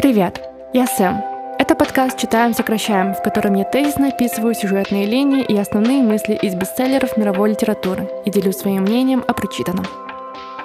Привет, я Сэм. Это подкаст «Читаем, сокращаем», в котором я тезисно описываю сюжетные линии и основные мысли из бестселлеров мировой литературы и делюсь своим мнением о прочитанном.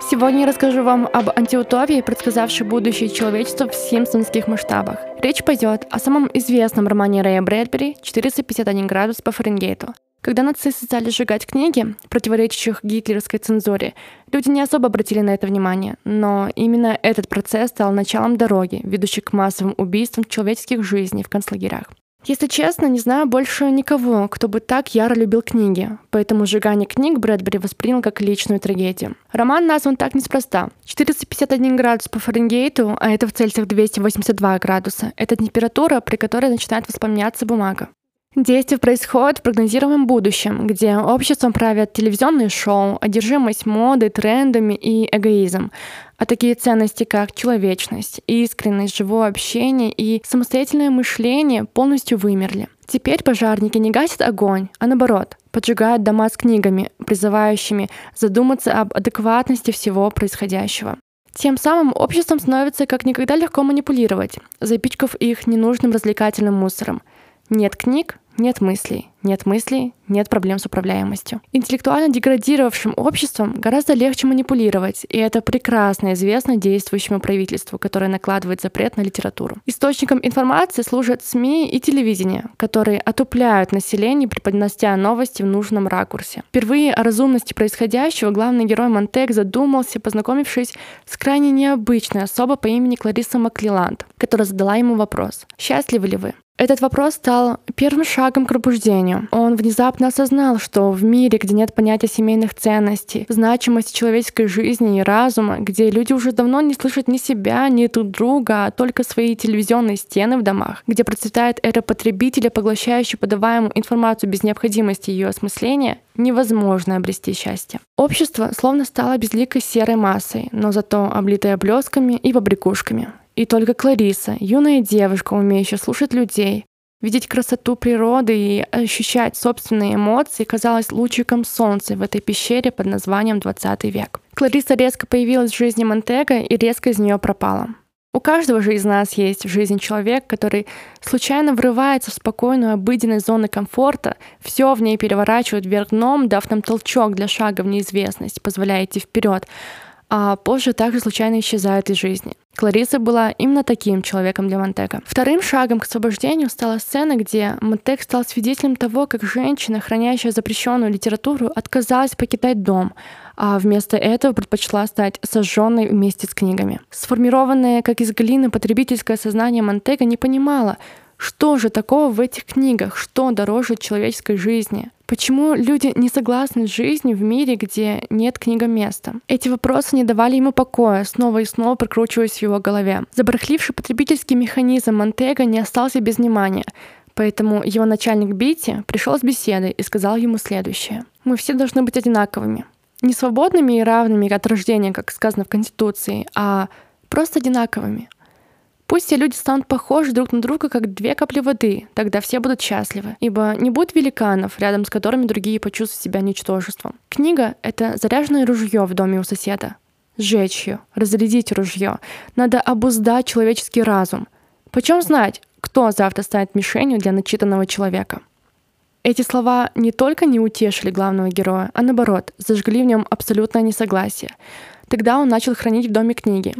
Сегодня я расскажу вам об антиутопии, предсказавшей будущее человечества в симпсонских масштабах. Речь пойдет о самом известном романе Рэя Брэдбери «451 градус по Фаренгейту», когда нацисты стали сжигать книги, противоречащих гитлеровской цензуре, люди не особо обратили на это внимание, но именно этот процесс стал началом дороги, ведущей к массовым убийствам человеческих жизней в концлагерях. Если честно, не знаю больше никого, кто бы так яро любил книги, поэтому сжигание книг Брэдбери воспринял как личную трагедию. Роман назван так неспроста. 451 градус по Фаренгейту, а это в Цельсиях 282 градуса, это температура, при которой начинает воспламеняться бумага. Действие происходит в прогнозируемом будущем, где обществом правят телевизионные шоу, одержимость модой, трендами и эгоизм. А такие ценности, как человечность, искренность, живое общение и самостоятельное мышление полностью вымерли. Теперь пожарники не гасят огонь, а наоборот, поджигают дома с книгами, призывающими задуматься об адекватности всего происходящего. Тем самым обществом становится как никогда легко манипулировать, запичкав их ненужным развлекательным мусором. Нет книг, нет мыслей. Нет мыслей, нет проблем с управляемостью. Интеллектуально деградировавшим обществом гораздо легче манипулировать, и это прекрасно известно действующему правительству, которое накладывает запрет на литературу. Источником информации служат СМИ и телевидение, которые отупляют население, преподнося новости в нужном ракурсе. Впервые о разумности происходящего главный герой Монтек задумался, познакомившись с крайне необычной особой по имени Клариса Маклиланд, которая задала ему вопрос «Счастливы ли вы?». Этот вопрос стал первым шагом к пробуждению. Он внезапно осознал, что в мире, где нет понятия семейных ценностей, значимости человеческой жизни и разума, где люди уже давно не слышат ни себя, ни друг друга, а только свои телевизионные стены в домах, где процветает эра потребителя, поглощающий подаваемую информацию без необходимости ее осмысления, невозможно обрести счастье. Общество словно стало безликой серой массой, но зато облитое блесками и побрякушками. И только Клариса, юная девушка, умеющая слушать людей, видеть красоту природы и ощущать собственные эмоции, казалась лучиком солнца в этой пещере под названием 20 век. Клариса резко появилась в жизни Монтега и резко из нее пропала. У каждого же из нас есть в жизни человек, который случайно врывается в спокойную обыденную зону комфорта, все в ней переворачивает вверх дном, дав нам толчок для шага в неизвестность, позволяя идти вперед, а позже также случайно исчезают из жизни. Клариса была именно таким человеком для Монтека. Вторым шагом к освобождению стала сцена, где Монтек стал свидетелем того, как женщина, хранящая запрещенную литературу, отказалась покидать дом, а вместо этого предпочла стать сожженной вместе с книгами. Сформированное, как из глины, потребительское сознание Монтега не понимало, что же такого в этих книгах, что дороже человеческой жизни? Почему люди не согласны с жизнью в мире, где нет книгоместа? Эти вопросы не давали ему покоя, снова и снова прокручиваясь в его голове. Забарахливший потребительский механизм Монтега не остался без внимания, поэтому его начальник Бити пришел с беседой и сказал ему следующее. «Мы все должны быть одинаковыми. Не свободными и равными от рождения, как сказано в Конституции, а просто одинаковыми. Пусть все люди станут похожи друг на друга, как две капли воды, тогда все будут счастливы. Ибо не будет великанов, рядом с которыми другие почувствуют себя ничтожеством. Книга — это заряженное ружье в доме у соседа. Сжечь ее, разрядить ружье. Надо обуздать человеческий разум. Почем знать, кто завтра станет мишенью для начитанного человека? Эти слова не только не утешили главного героя, а наоборот, зажгли в нем абсолютное несогласие. Тогда он начал хранить в доме книги.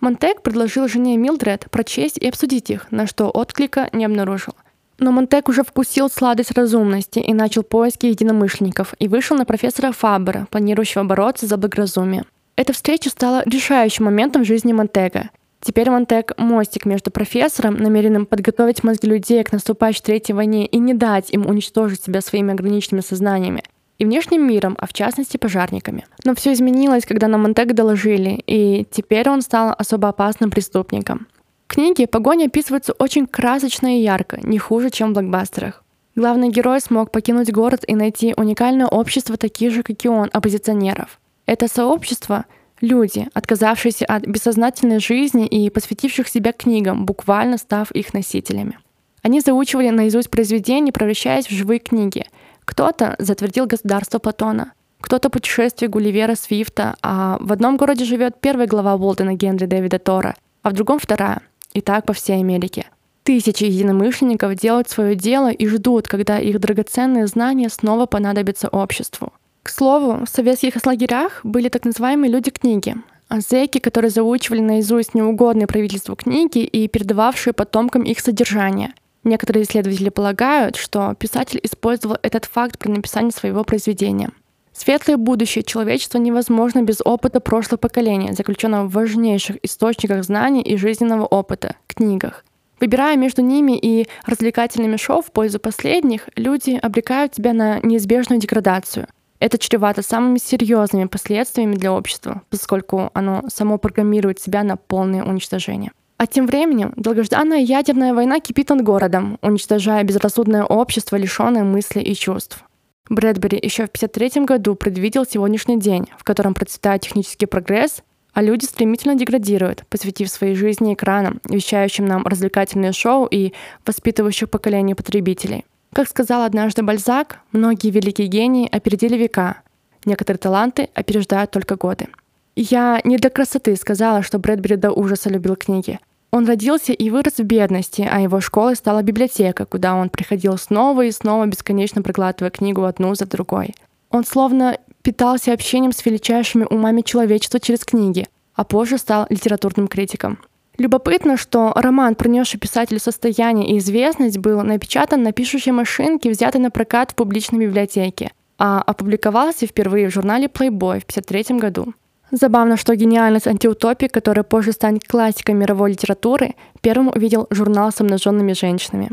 Монтек предложил жене Милдред прочесть и обсудить их, на что отклика не обнаружил. Но Монтек уже вкусил сладость разумности и начал поиски единомышленников и вышел на профессора Фабера, планирующего бороться за благоразумие. Эта встреча стала решающим моментом в жизни Монтега. Теперь Монтек — мостик между профессором, намеренным подготовить мозги людей к наступающей Третьей войне и не дать им уничтожить себя своими ограниченными сознаниями, и внешним миром, а в частности пожарниками. Но все изменилось, когда на Монтег доложили, и теперь он стал особо опасным преступником. В книге погоня описывается очень красочно и ярко, не хуже, чем в блокбастерах. Главный герой смог покинуть город и найти уникальное общество таких же, как и он, оппозиционеров. Это сообщество — люди, отказавшиеся от бессознательной жизни и посвятивших себя книгам, буквально став их носителями. Они заучивали наизусть произведения, превращаясь в живые книги — кто-то затвердил государство Платона, кто-то путешествие Гулливера Свифта, а в одном городе живет первая глава Уолтона Генри Дэвида Тора, а в другом вторая. и так по всей Америке. Тысячи единомышленников делают свое дело и ждут, когда их драгоценные знания снова понадобятся обществу. К слову, в советских лагерях были так называемые люди книги, а зэки, которые заучивали наизусть неугодные правительству книги и передававшие потомкам их содержание. Некоторые исследователи полагают, что писатель использовал этот факт при написании своего произведения. Светлое будущее человечества невозможно без опыта прошлых поколений, заключенного в важнейших источниках знаний и жизненного опыта — книгах. Выбирая между ними и развлекательными шоу в пользу последних, люди обрекают себя на неизбежную деградацию. Это чревато самыми серьезными последствиями для общества, поскольку оно само программирует себя на полное уничтожение. А тем временем долгожданная ядерная война кипит над городом, уничтожая безрассудное общество, лишенное мыслей и чувств. Брэдбери еще в 1953 году предвидел сегодняшний день, в котором процветает технический прогресс, а люди стремительно деградируют, посвятив своей жизни экранам, вещающим нам развлекательные шоу и воспитывающих поколение потребителей. Как сказал однажды Бальзак, многие великие гении опередили века, некоторые таланты опереждают только годы. Я не для красоты сказала, что Брэдбери до ужаса любил книги. Он родился и вырос в бедности, а его школой стала библиотека, куда он приходил снова и снова, бесконечно проглатывая книгу одну за другой. Он словно питался общением с величайшими умами человечества через книги, а позже стал литературным критиком. Любопытно, что роман, принесший писателю состояние и известность, был напечатан на пишущей машинке, взятой на прокат в публичной библиотеке, а опубликовался впервые в журнале Playboy в 1953 году. Забавно, что гениальность антиутопии, которая позже станет классикой мировой литературы, первым увидел журнал с обнаженными женщинами.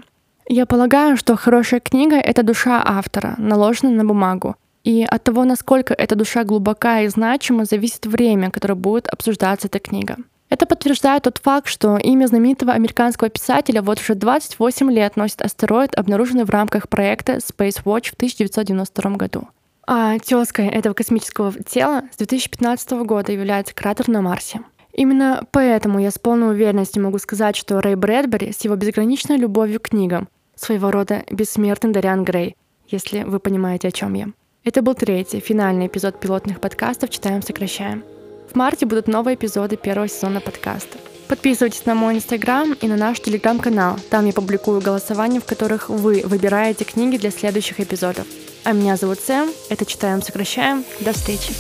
Я полагаю, что хорошая книга — это душа автора, наложенная на бумагу, и от того, насколько эта душа глубока и значима, зависит время, которое будет обсуждаться эта книга. Это подтверждает тот факт, что имя знаменитого американского писателя вот уже 28 лет носит астероид, обнаруженный в рамках проекта Space Watch в 1992 году. А тезкой этого космического тела с 2015 года является кратер на Марсе. Именно поэтому я с полной уверенностью могу сказать, что Рэй Брэдбери с его безграничной любовью к книгам своего рода бессмертный Дариан Грей, если вы понимаете, о чем я. Это был третий, финальный эпизод пилотных подкастов «Читаем, сокращаем». В марте будут новые эпизоды первого сезона подкаста. Подписывайтесь на мой инстаграм и на наш телеграм-канал. Там я публикую голосования, в которых вы выбираете книги для следующих эпизодов. А меня зовут Сэм. Это «Читаем, сокращаем». До встречи.